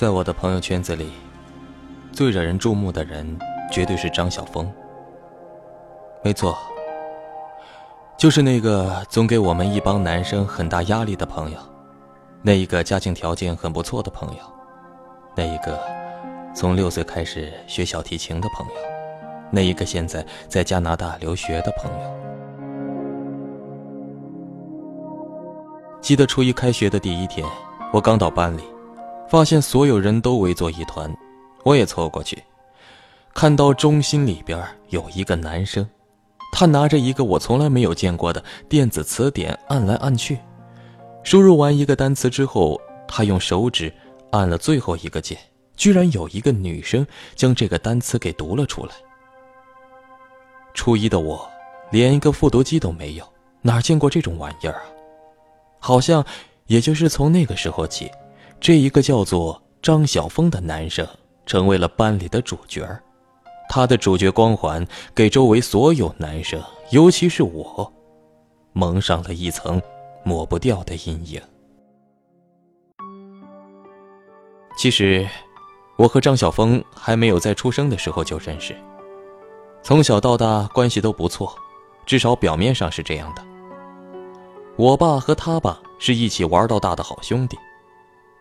在我的朋友圈子里，最惹人注目的人绝对是张晓峰。没错，就是那个总给我们一帮男生很大压力的朋友，那一个家境条件很不错的朋友，那一个从六岁开始学小提琴的朋友，那一个现在在加拿大留学的朋友。记得初一开学的第一天，我刚到班里。发现所有人都围作一团，我也凑过去，看到中心里边有一个男生，他拿着一个我从来没有见过的电子词典按来按去，输入完一个单词之后，他用手指按了最后一个键，居然有一个女生将这个单词给读了出来。初一的我，连一个复读机都没有，哪见过这种玩意儿啊？好像也就是从那个时候起。这一个叫做张晓峰的男生成为了班里的主角他的主角光环给周围所有男生，尤其是我，蒙上了一层抹不掉的阴影。其实，我和张晓峰还没有在出生的时候就认识，从小到大关系都不错，至少表面上是这样的。我爸和他爸是一起玩到大的好兄弟。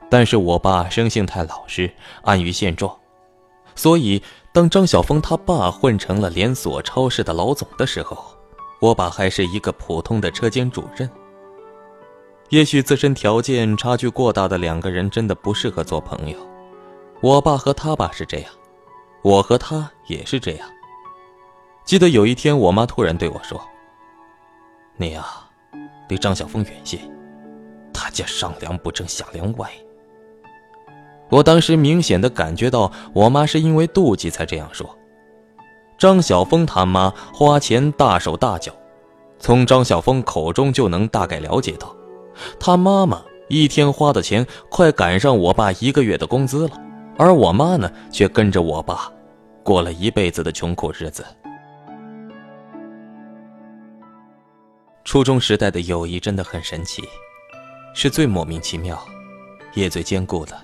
但是我爸生性太老实，安于现状，所以当张晓峰他爸混成了连锁超市的老总的时候，我爸还是一个普通的车间主任。也许自身条件差距过大的两个人真的不适合做朋友。我爸和他爸是这样，我和他也是这样。记得有一天，我妈突然对我说：“你呀，离张晓峰远些，他家上梁不正下梁歪。”我当时明显的感觉到，我妈是因为妒忌才这样说。张晓峰他妈花钱大手大脚，从张晓峰口中就能大概了解到，他妈妈一天花的钱快赶上我爸一个月的工资了，而我妈呢，却跟着我爸，过了一辈子的穷苦日子。初中时代的友谊真的很神奇，是最莫名其妙，也最坚固的。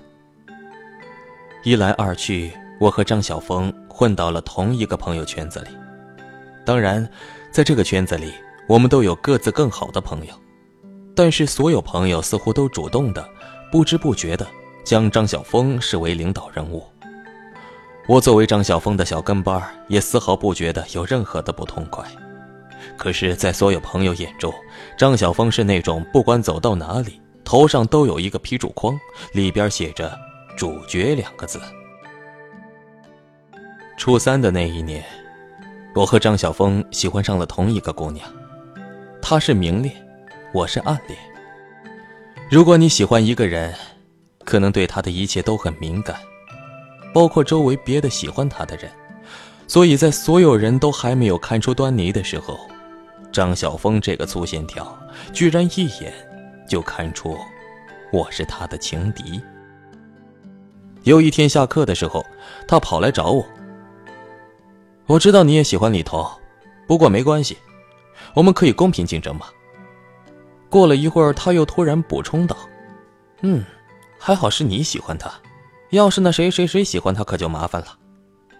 一来二去，我和张晓峰混到了同一个朋友圈子里。当然，在这个圈子里，我们都有各自更好的朋友。但是，所有朋友似乎都主动的、不知不觉的将张晓峰视为领导人物。我作为张晓峰的小跟班，也丝毫不觉得有任何的不痛快。可是，在所有朋友眼中，张晓峰是那种不管走到哪里，头上都有一个批注框，里边写着。主角两个字。初三的那一年，我和张晓峰喜欢上了同一个姑娘，她是明恋，我是暗恋。如果你喜欢一个人，可能对他的一切都很敏感，包括周围别的喜欢他的人。所以在所有人都还没有看出端倪的时候，张晓峰这个粗线条居然一眼就看出我是他的情敌。有一天下课的时候，他跑来找我。我知道你也喜欢李头，不过没关系，我们可以公平竞争嘛。过了一会儿，他又突然补充道：“嗯，还好是你喜欢他，要是那谁谁谁喜欢他，可就麻烦了。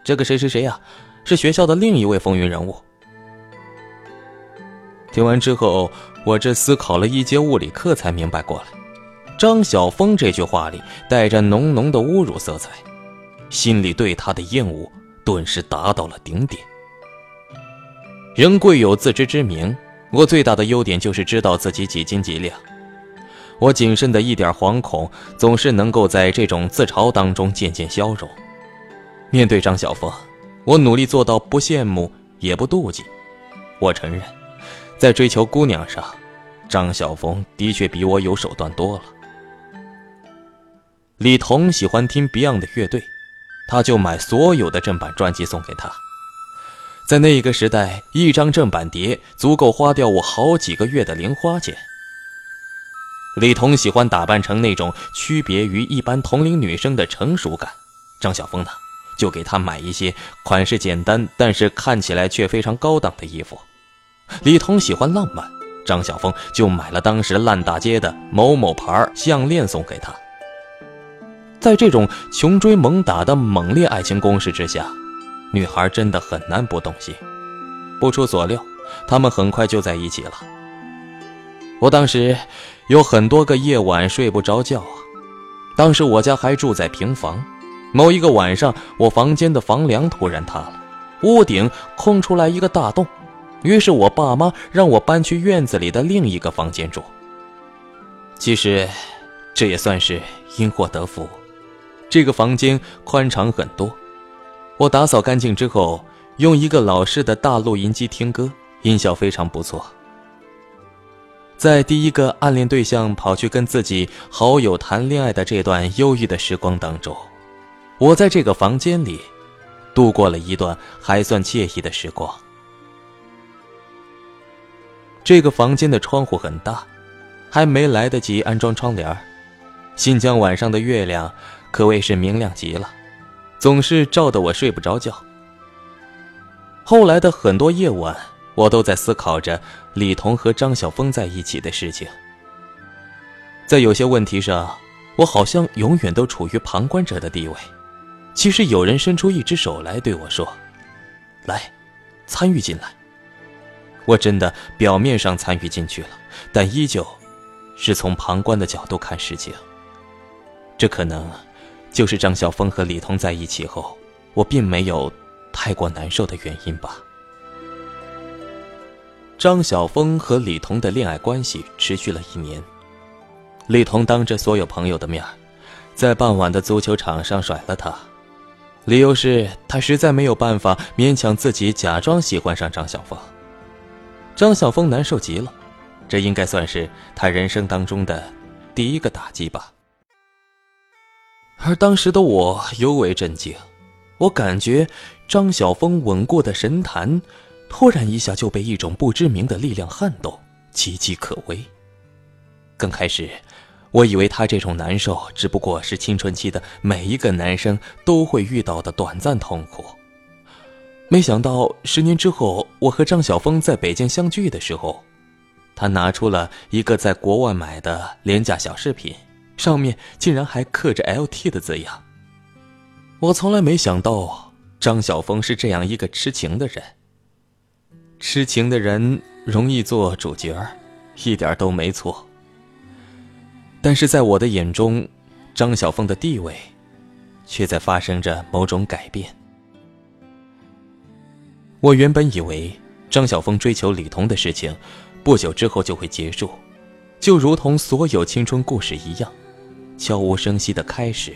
这个谁谁谁呀，是学校的另一位风云人物。”听完之后，我这思考了一节物理课才明白过来。张晓峰这句话里带着浓浓的侮辱色彩，心里对他的厌恶顿时达到了顶点。人贵有自知之明，我最大的优点就是知道自己几斤几两。我谨慎的一点惶恐，总是能够在这种自嘲当中渐渐消融。面对张晓峰，我努力做到不羡慕也不妒忌。我承认，在追求姑娘上，张晓峰的确比我有手段多了。李彤喜欢听 Beyond 的乐队，他就买所有的正版专辑送给他。在那个时代，一张正版碟足够花掉我好几个月的零花钱。李彤喜欢打扮成那种区别于一般同龄女生的成熟感，张晓峰呢，就给他买一些款式简单但是看起来却非常高档的衣服。李彤喜欢浪漫，张晓峰就买了当时烂大街的某某牌项链送给他。在这种穷追猛打的猛烈爱情攻势之下，女孩真的很难不动心。不出所料，他们很快就在一起了。我当时有很多个夜晚睡不着觉啊。当时我家还住在平房，某一个晚上，我房间的房梁突然塌了，屋顶空出来一个大洞，于是我爸妈让我搬去院子里的另一个房间住。其实，这也算是因祸得福。这个房间宽敞很多，我打扫干净之后，用一个老式的大录音机听歌，音效非常不错。在第一个暗恋对象跑去跟自己好友谈恋爱的这段忧郁的时光当中，我在这个房间里度过了一段还算惬意的时光。这个房间的窗户很大，还没来得及安装窗帘新疆晚上的月亮可谓是明亮极了，总是照得我睡不着觉。后来的很多夜晚。我都在思考着李彤和张晓峰在一起的事情。在有些问题上，我好像永远都处于旁观者的地位。其实有人伸出一只手来对我说：“来，参与进来。”我真的表面上参与进去了，但依旧是从旁观的角度看事情。这可能就是张晓峰和李彤在一起后，我并没有太过难受的原因吧。张晓峰和李彤的恋爱关系持续了一年。李彤当着所有朋友的面，在傍晚的足球场上甩了他，理由是他实在没有办法勉强自己假装喜欢上张晓峰。张晓峰难受极了，这应该算是他人生当中的第一个打击吧。而当时的我尤为震惊，我感觉张晓峰稳固的神坛。突然一下就被一种不知名的力量撼动，岌岌可危。刚开始，我以为他这种难受只不过是青春期的每一个男生都会遇到的短暂痛苦。没想到十年之后，我和张晓峰在北京相聚的时候，他拿出了一个在国外买的廉价小饰品，上面竟然还刻着 “LT” 的字样。我从来没想到张晓峰是这样一个痴情的人。痴情的人容易做主角一点都没错。但是在我的眼中，张晓峰的地位，却在发生着某种改变。我原本以为张晓峰追求李彤的事情，不久之后就会结束，就如同所有青春故事一样，悄无声息的开始，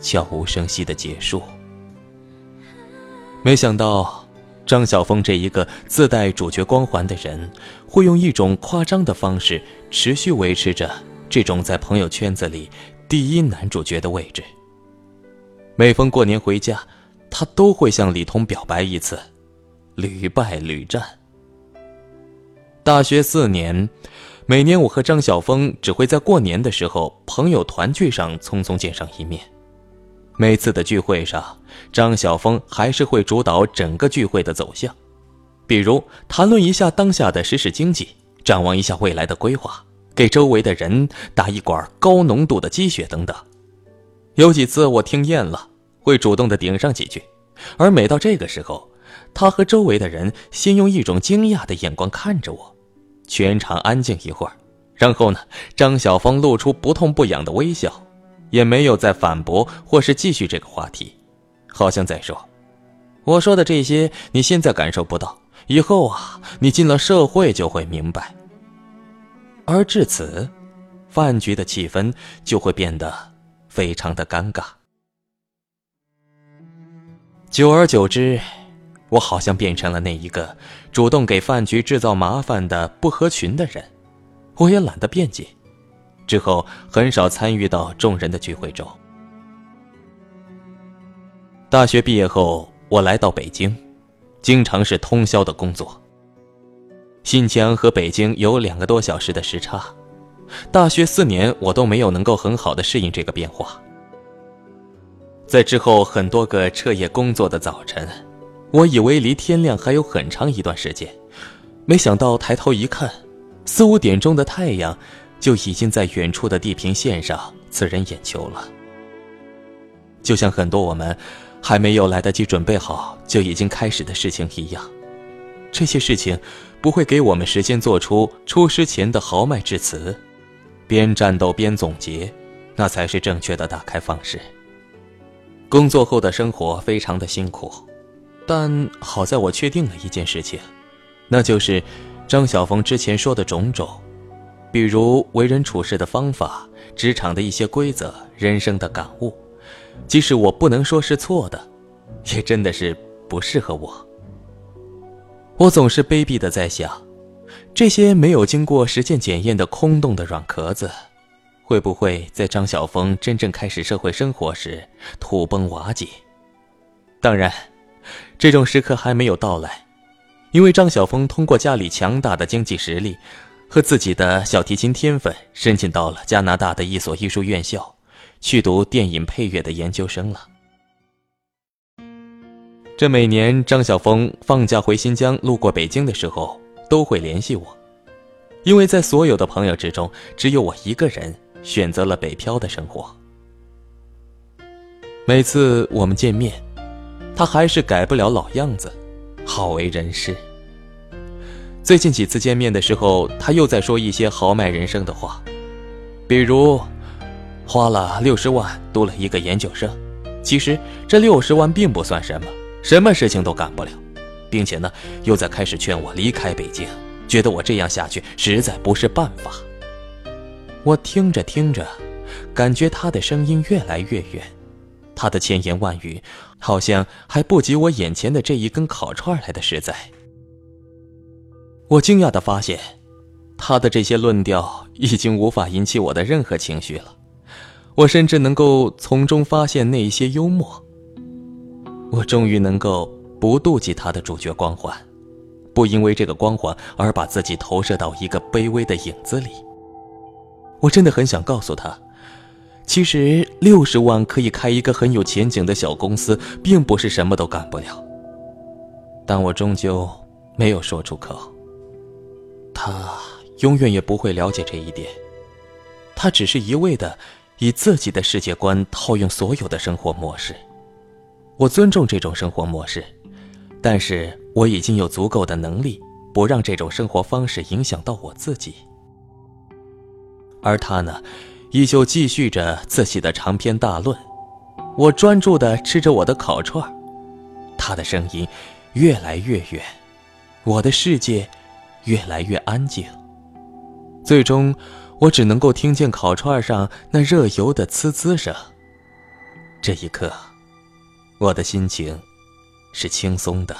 悄无声息的结束。没想到。张晓峰这一个自带主角光环的人，会用一种夸张的方式持续维持着这种在朋友圈子里第一男主角的位置。每逢过年回家，他都会向李彤表白一次，屡败屡战。大学四年，每年我和张晓峰只会在过年的时候朋友团聚上匆匆见上一面。每次的聚会上，张晓峰还是会主导整个聚会的走向，比如谈论一下当下的时事经济，展望一下未来的规划，给周围的人打一管高浓度的鸡血等等。有几次我听厌了，会主动的顶上几句，而每到这个时候，他和周围的人先用一种惊讶的眼光看着我，全场安静一会儿，然后呢，张晓峰露出不痛不痒的微笑。也没有再反驳或是继续这个话题，好像在说：“我说的这些你现在感受不到，以后啊，你进了社会就会明白。”而至此，饭局的气氛就会变得非常的尴尬。久而久之，我好像变成了那一个主动给饭局制造麻烦的不合群的人，我也懒得辩解。之后很少参与到众人的聚会中。大学毕业后，我来到北京，经常是通宵的工作。新疆和北京有两个多小时的时差，大学四年我都没有能够很好的适应这个变化。在之后很多个彻夜工作的早晨，我以为离天亮还有很长一段时间，没想到抬头一看，四五点钟的太阳。就已经在远处的地平线上刺人眼球了。就像很多我们还没有来得及准备好就已经开始的事情一样。这些事情不会给我们时间做出出师前的豪迈致辞，边战斗边总结，那才是正确的打开方式。工作后的生活非常的辛苦，但好在我确定了一件事情，那就是张晓峰之前说的种种，比如为人处事的方法、职场的一些规则、人生的感悟，即使我不能说是错的，也真的是不适合我。我总是卑鄙的在想，这些没有经过实践检验的空洞的软壳子。会不会在张晓峰真正开始社会生活时土崩瓦解？当然，这种时刻还没有到来，因为张晓峰通过家里强大的经济实力和自己的小提琴天分，申请到了加拿大的一所艺术院校，去读电影配乐的研究生了。这每年张晓峰放假回新疆路过北京的时候，都会联系我，因为在所有的朋友之中，只有我一个人。选择了北漂的生活。每次我们见面，他还是改不了老样子，好为人师。最近几次见面的时候，他又在说一些豪迈人生的话，比如花了六十万读了一个研究生，其实这六十万并不算什么，什么事情都干不了，并且呢，又在开始劝我离开北京，觉得我这样下去实在不是办法。我听着听着，感觉他的声音越来越远，他的千言万语好像还不及我眼前的这一根烤串来的实在。我惊讶的发现，他的这些论调已经无法引起我的任何情绪了。我甚至能够从中发现那一些幽默。我终于能够不妒忌他的主角光环，不因为这个光环而把自己投射到一个卑微的影子里。我真的很想告诉他，其实六十万可以开一个很有前景的小公司，并不是什么都干不了。但我终究没有说出口。他永远也不会了解这一点。他只是一味的以自己的世界观套用所有的生活模式。我尊重这种生活模式，但是我已经有足够的能力，不让这种生活方式影响到我自己。而他呢，依旧继续着自己的长篇大论。我专注地吃着我的烤串他的声音越来越远，我的世界越来越安静。最终，我只能够听见烤串上那热油的呲呲声。这一刻，我的心情是轻松的。